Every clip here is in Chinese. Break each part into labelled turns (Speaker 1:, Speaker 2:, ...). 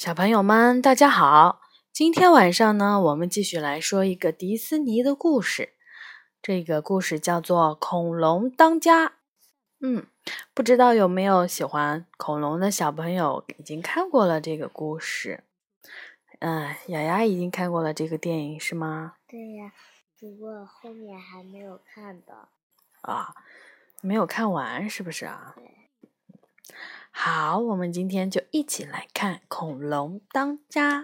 Speaker 1: 小朋友们，大家好！今天晚上呢，我们继续来说一个迪士尼的故事。这个故事叫做《恐龙当家》。嗯，不知道有没有喜欢恐龙的小朋友已经看过了这个故事？嗯，雅雅已经看过了这个电影是吗？
Speaker 2: 对呀，不过后面还没有看到。
Speaker 1: 啊，没有看完是不是啊？
Speaker 2: 对。
Speaker 1: 好，我们今天就一起来看《恐龙当家》。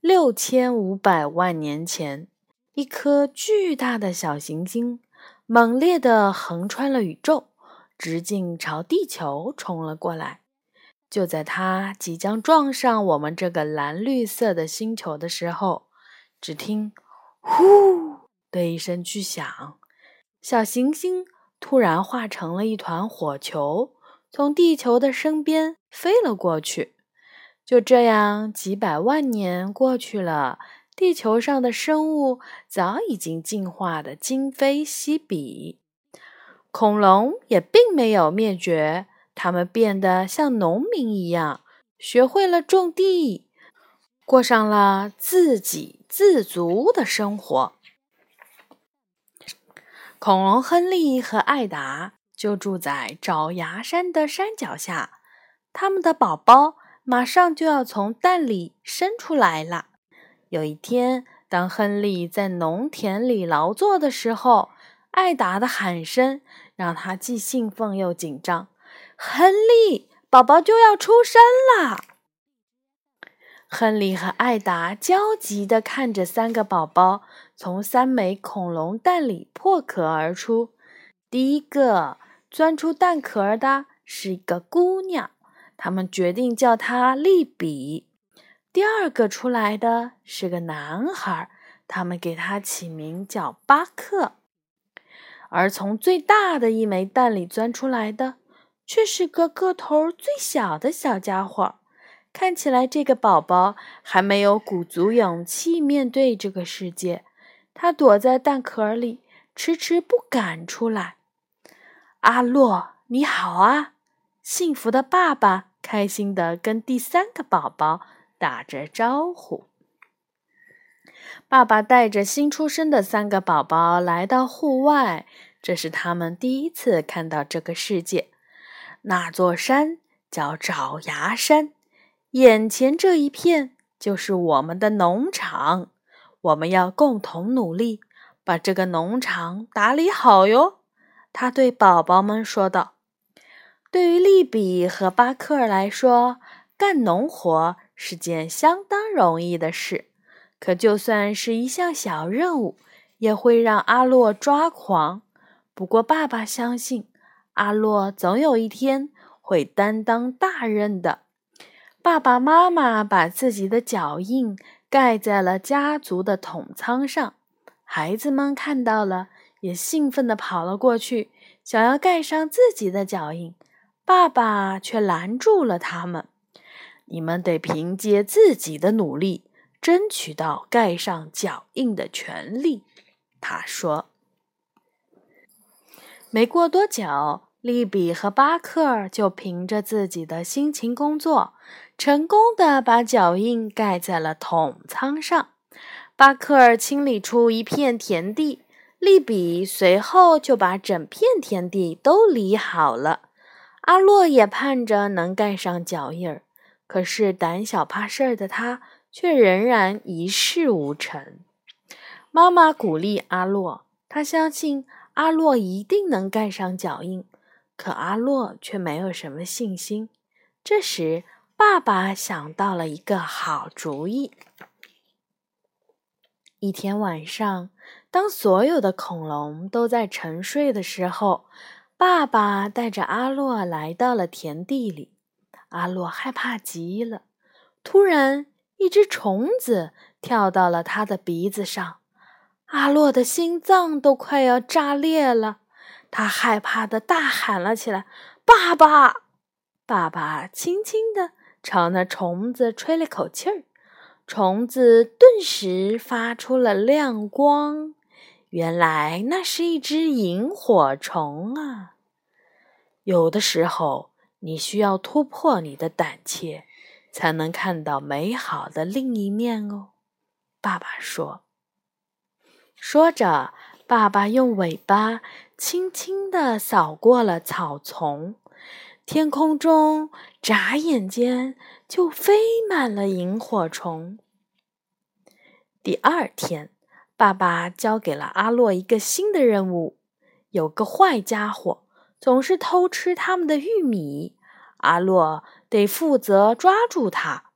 Speaker 1: 六千五百万年前，一颗巨大的小行星猛烈地横穿了宇宙，直径朝地球冲了过来。就在它即将撞上我们这个蓝绿色的星球的时候，只听“呼”的一声巨响，小行星。突然化成了一团火球，从地球的身边飞了过去。就这样，几百万年过去了，地球上的生物早已经进化的今非昔比，恐龙也并没有灭绝，它们变得像农民一样，学会了种地，过上了自给自足的生活。恐龙亨利和艾达就住在爪牙山的山脚下，他们的宝宝马上就要从蛋里生出来了。有一天，当亨利在农田里劳作的时候，艾达的喊声让他既兴奋又紧张：“亨利，宝宝就要出生了！”亨利和艾达焦急地看着三个宝宝从三枚恐龙蛋里破壳而出。第一个钻出蛋壳的是一个姑娘，他们决定叫她利比。第二个出来的是个男孩，他们给他起名叫巴克。而从最大的一枚蛋里钻出来的，却是个个头最小的小家伙。看起来这个宝宝还没有鼓足勇气面对这个世界，他躲在蛋壳里，迟迟不敢出来。阿洛，你好啊！幸福的爸爸开心地跟第三个宝宝打着招呼。爸爸带着新出生的三个宝宝来到户外，这是他们第一次看到这个世界。那座山叫爪牙山。眼前这一片就是我们的农场，我们要共同努力，把这个农场打理好哟。”他对宝宝们说道。对于利比和巴克尔来说，干农活是件相当容易的事，可就算是一项小任务，也会让阿洛抓狂。不过，爸爸相信阿洛总有一天会担当大任的。爸爸妈妈把自己的脚印盖在了家族的桶仓上，孩子们看到了，也兴奋地跑了过去，想要盖上自己的脚印。爸爸却拦住了他们：“你们得凭借自己的努力，争取到盖上脚印的权利。”他说。没过多久。利比和巴克就凭着自己的辛勤工作，成功的把脚印盖在了桶仓上。巴克尔清理出一片田地，利比随后就把整片田地都理好了。阿洛也盼着能盖上脚印儿，可是胆小怕事儿的他却仍然一事无成。妈妈鼓励阿洛，她相信阿洛一定能盖上脚印。可阿洛却没有什么信心。这时，爸爸想到了一个好主意。一天晚上，当所有的恐龙都在沉睡的时候，爸爸带着阿洛来到了田地里。阿洛害怕极了。突然，一只虫子跳到了他的鼻子上，阿洛的心脏都快要炸裂了。他害怕的大喊了起来：“爸爸！”爸爸轻轻地朝那虫子吹了口气儿，虫子顿时发出了亮光。原来那是一只萤火虫啊！有的时候，你需要突破你的胆怯，才能看到美好的另一面哦。”爸爸说。说着，爸爸用尾巴轻轻地扫过了草丛，天空中眨眼间就飞满了萤火虫。第二天，爸爸交给了阿洛一个新的任务：有个坏家伙总是偷吃他们的玉米，阿洛得负责抓住他。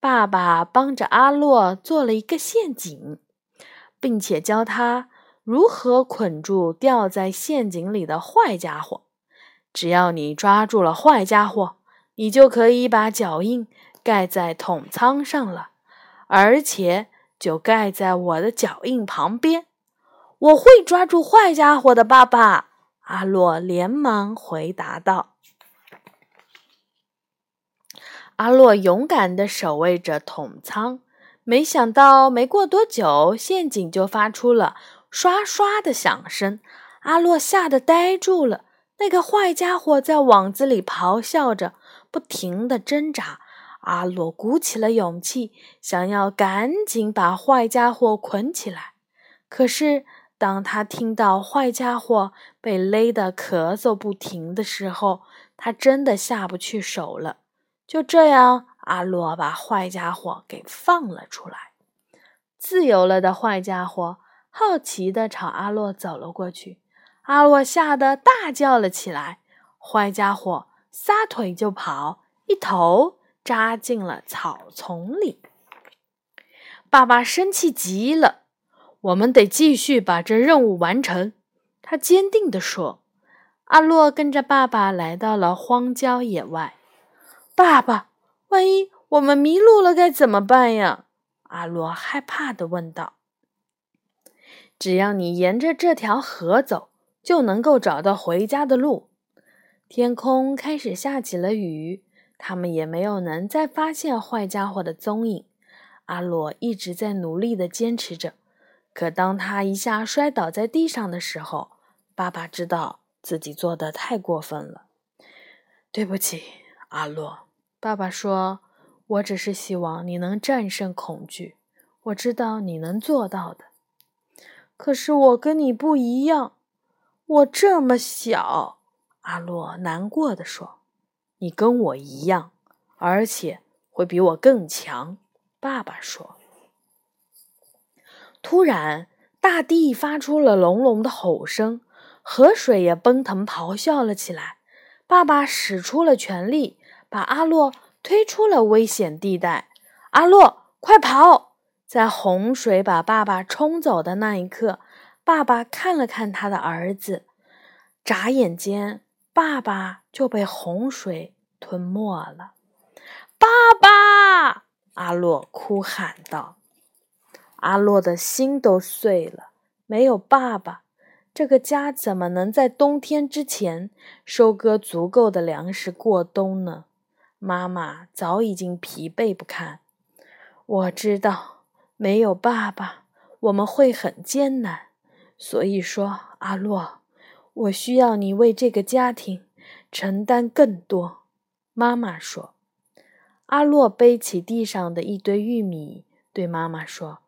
Speaker 1: 爸爸帮着阿洛做了一个陷阱。并且教他如何捆住掉在陷阱里的坏家伙。只要你抓住了坏家伙，你就可以把脚印盖在桶仓上了，而且就盖在我的脚印旁边。我会抓住坏家伙的，爸爸。阿洛连忙回答道。阿洛勇敢地守卫着桶仓。没想到，没过多久，陷阱就发出了刷刷的响声。阿洛吓得呆住了。那个坏家伙在网子里咆哮着，不停地挣扎。阿洛鼓起了勇气，想要赶紧把坏家伙捆起来。可是，当他听到坏家伙被勒得咳嗽不停的时候，他真的下不去手了。就这样。阿洛把坏家伙给放了出来。自由了的坏家伙好奇地朝阿洛走了过去。阿洛吓得大叫了起来。坏家伙撒腿就跑，一头扎进了草丛里。爸爸生气极了：“我们得继续把这任务完成。”他坚定地说。阿洛跟着爸爸来到了荒郊野外。爸爸。万一我们迷路了该怎么办呀？阿洛害怕的问道。只要你沿着这条河走，就能够找到回家的路。天空开始下起了雨，他们也没有能再发现坏家伙的踪影。阿洛一直在努力的坚持着，可当他一下摔倒在地上的时候，爸爸知道自己做的太过分了。对不起，阿洛。爸爸说：“我只是希望你能战胜恐惧，我知道你能做到的。可是我跟你不一样，我这么小。”阿洛难过的说：“你跟我一样，而且会比我更强。”爸爸说。突然，大地发出了隆隆的吼声，河水也奔腾咆哮了起来。爸爸使出了全力。把阿洛推出了危险地带。阿洛，快跑！在洪水把爸爸冲走的那一刻，爸爸看了看他的儿子，眨眼间，爸爸就被洪水吞没了。爸爸！阿洛哭喊道。阿洛的心都碎了。没有爸爸，这个家怎么能在冬天之前收割足够的粮食过冬呢？妈妈早已经疲惫不堪。我知道没有爸爸，我们会很艰难。所以说，阿洛，我需要你为这个家庭承担更多。妈妈说。阿洛背起地上的一堆玉米，对妈妈说：“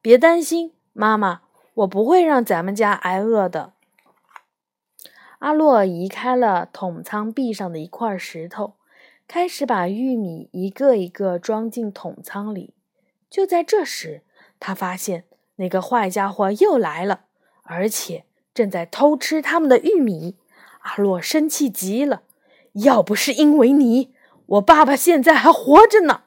Speaker 1: 别担心，妈妈，我不会让咱们家挨饿的。”阿洛移开了桶仓壁上的一块石头。开始把玉米一个一个装进桶仓里。就在这时，他发现那个坏家伙又来了，而且正在偷吃他们的玉米。阿洛生气极了：“要不是因为你，我爸爸现在还活着呢！”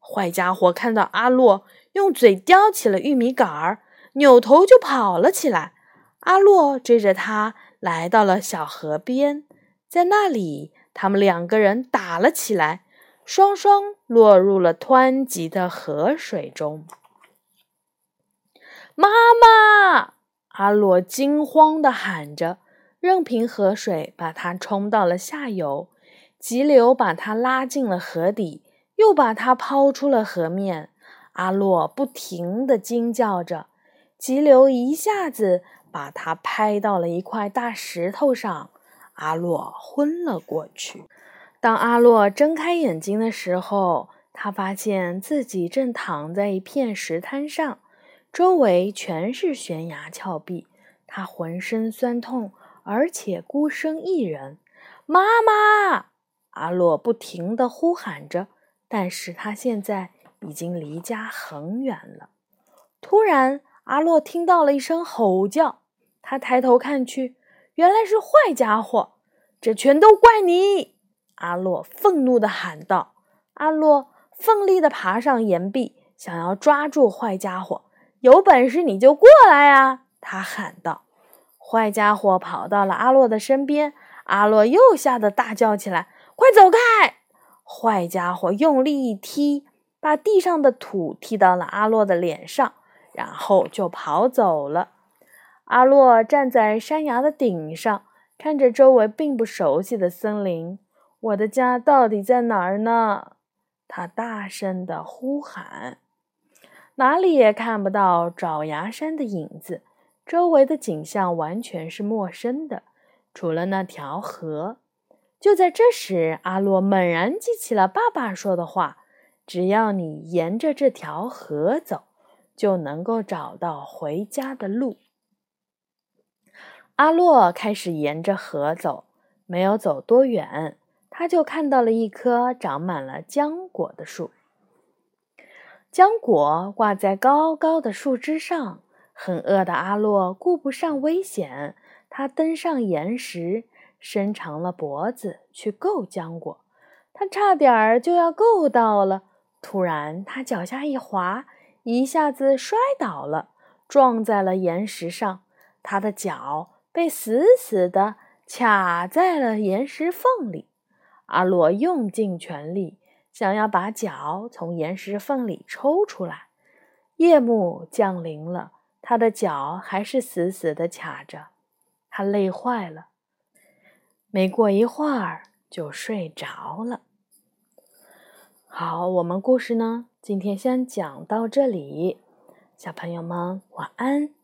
Speaker 1: 坏家伙看到阿洛用嘴叼起了玉米杆儿，扭头就跑了起来。阿洛追着他来到了小河边，在那里。他们两个人打了起来，双双落入了湍急的河水中。妈妈！阿洛惊慌地喊着，任凭河水把他冲到了下游，急流把他拉进了河底，又把他抛出了河面。阿洛不停地惊叫着，急流一下子把他拍到了一块大石头上。阿洛昏了过去。当阿洛睁开眼睛的时候，他发现自己正躺在一片石滩上，周围全是悬崖峭壁。他浑身酸痛，而且孤身一人。妈妈！阿洛不停地呼喊着，但是他现在已经离家很远了。突然，阿洛听到了一声吼叫，他抬头看去，原来是坏家伙！这全都怪你！阿洛愤怒地喊道。阿洛奋力地爬上岩壁，想要抓住坏家伙。有本事你就过来啊！他喊道。坏家伙跑到了阿洛的身边，阿洛又吓得大叫起来：“快走开！”坏家伙用力一踢，把地上的土踢到了阿洛的脸上。然后就跑走了。阿洛站在山崖的顶上，看着周围并不熟悉的森林。我的家到底在哪儿呢？他大声地呼喊。哪里也看不到爪牙山的影子，周围的景象完全是陌生的，除了那条河。就在这时，阿洛猛然记起了爸爸说的话：“只要你沿着这条河走。”就能够找到回家的路。阿洛开始沿着河走，没有走多远，他就看到了一棵长满了浆果的树。浆果挂在高高的树枝上，很饿的阿洛顾不上危险，他登上岩石，伸长了脖子去够浆果。他差点儿就要够到了，突然他脚下一滑。一下子摔倒了，撞在了岩石上，他的脚被死死地卡在了岩石缝里。阿洛用尽全力，想要把脚从岩石缝里抽出来。夜幕降临了，他的脚还是死死的卡着，他累坏了，没过一会儿就睡着了。好，我们故事呢？今天先讲到这里，小朋友们晚安。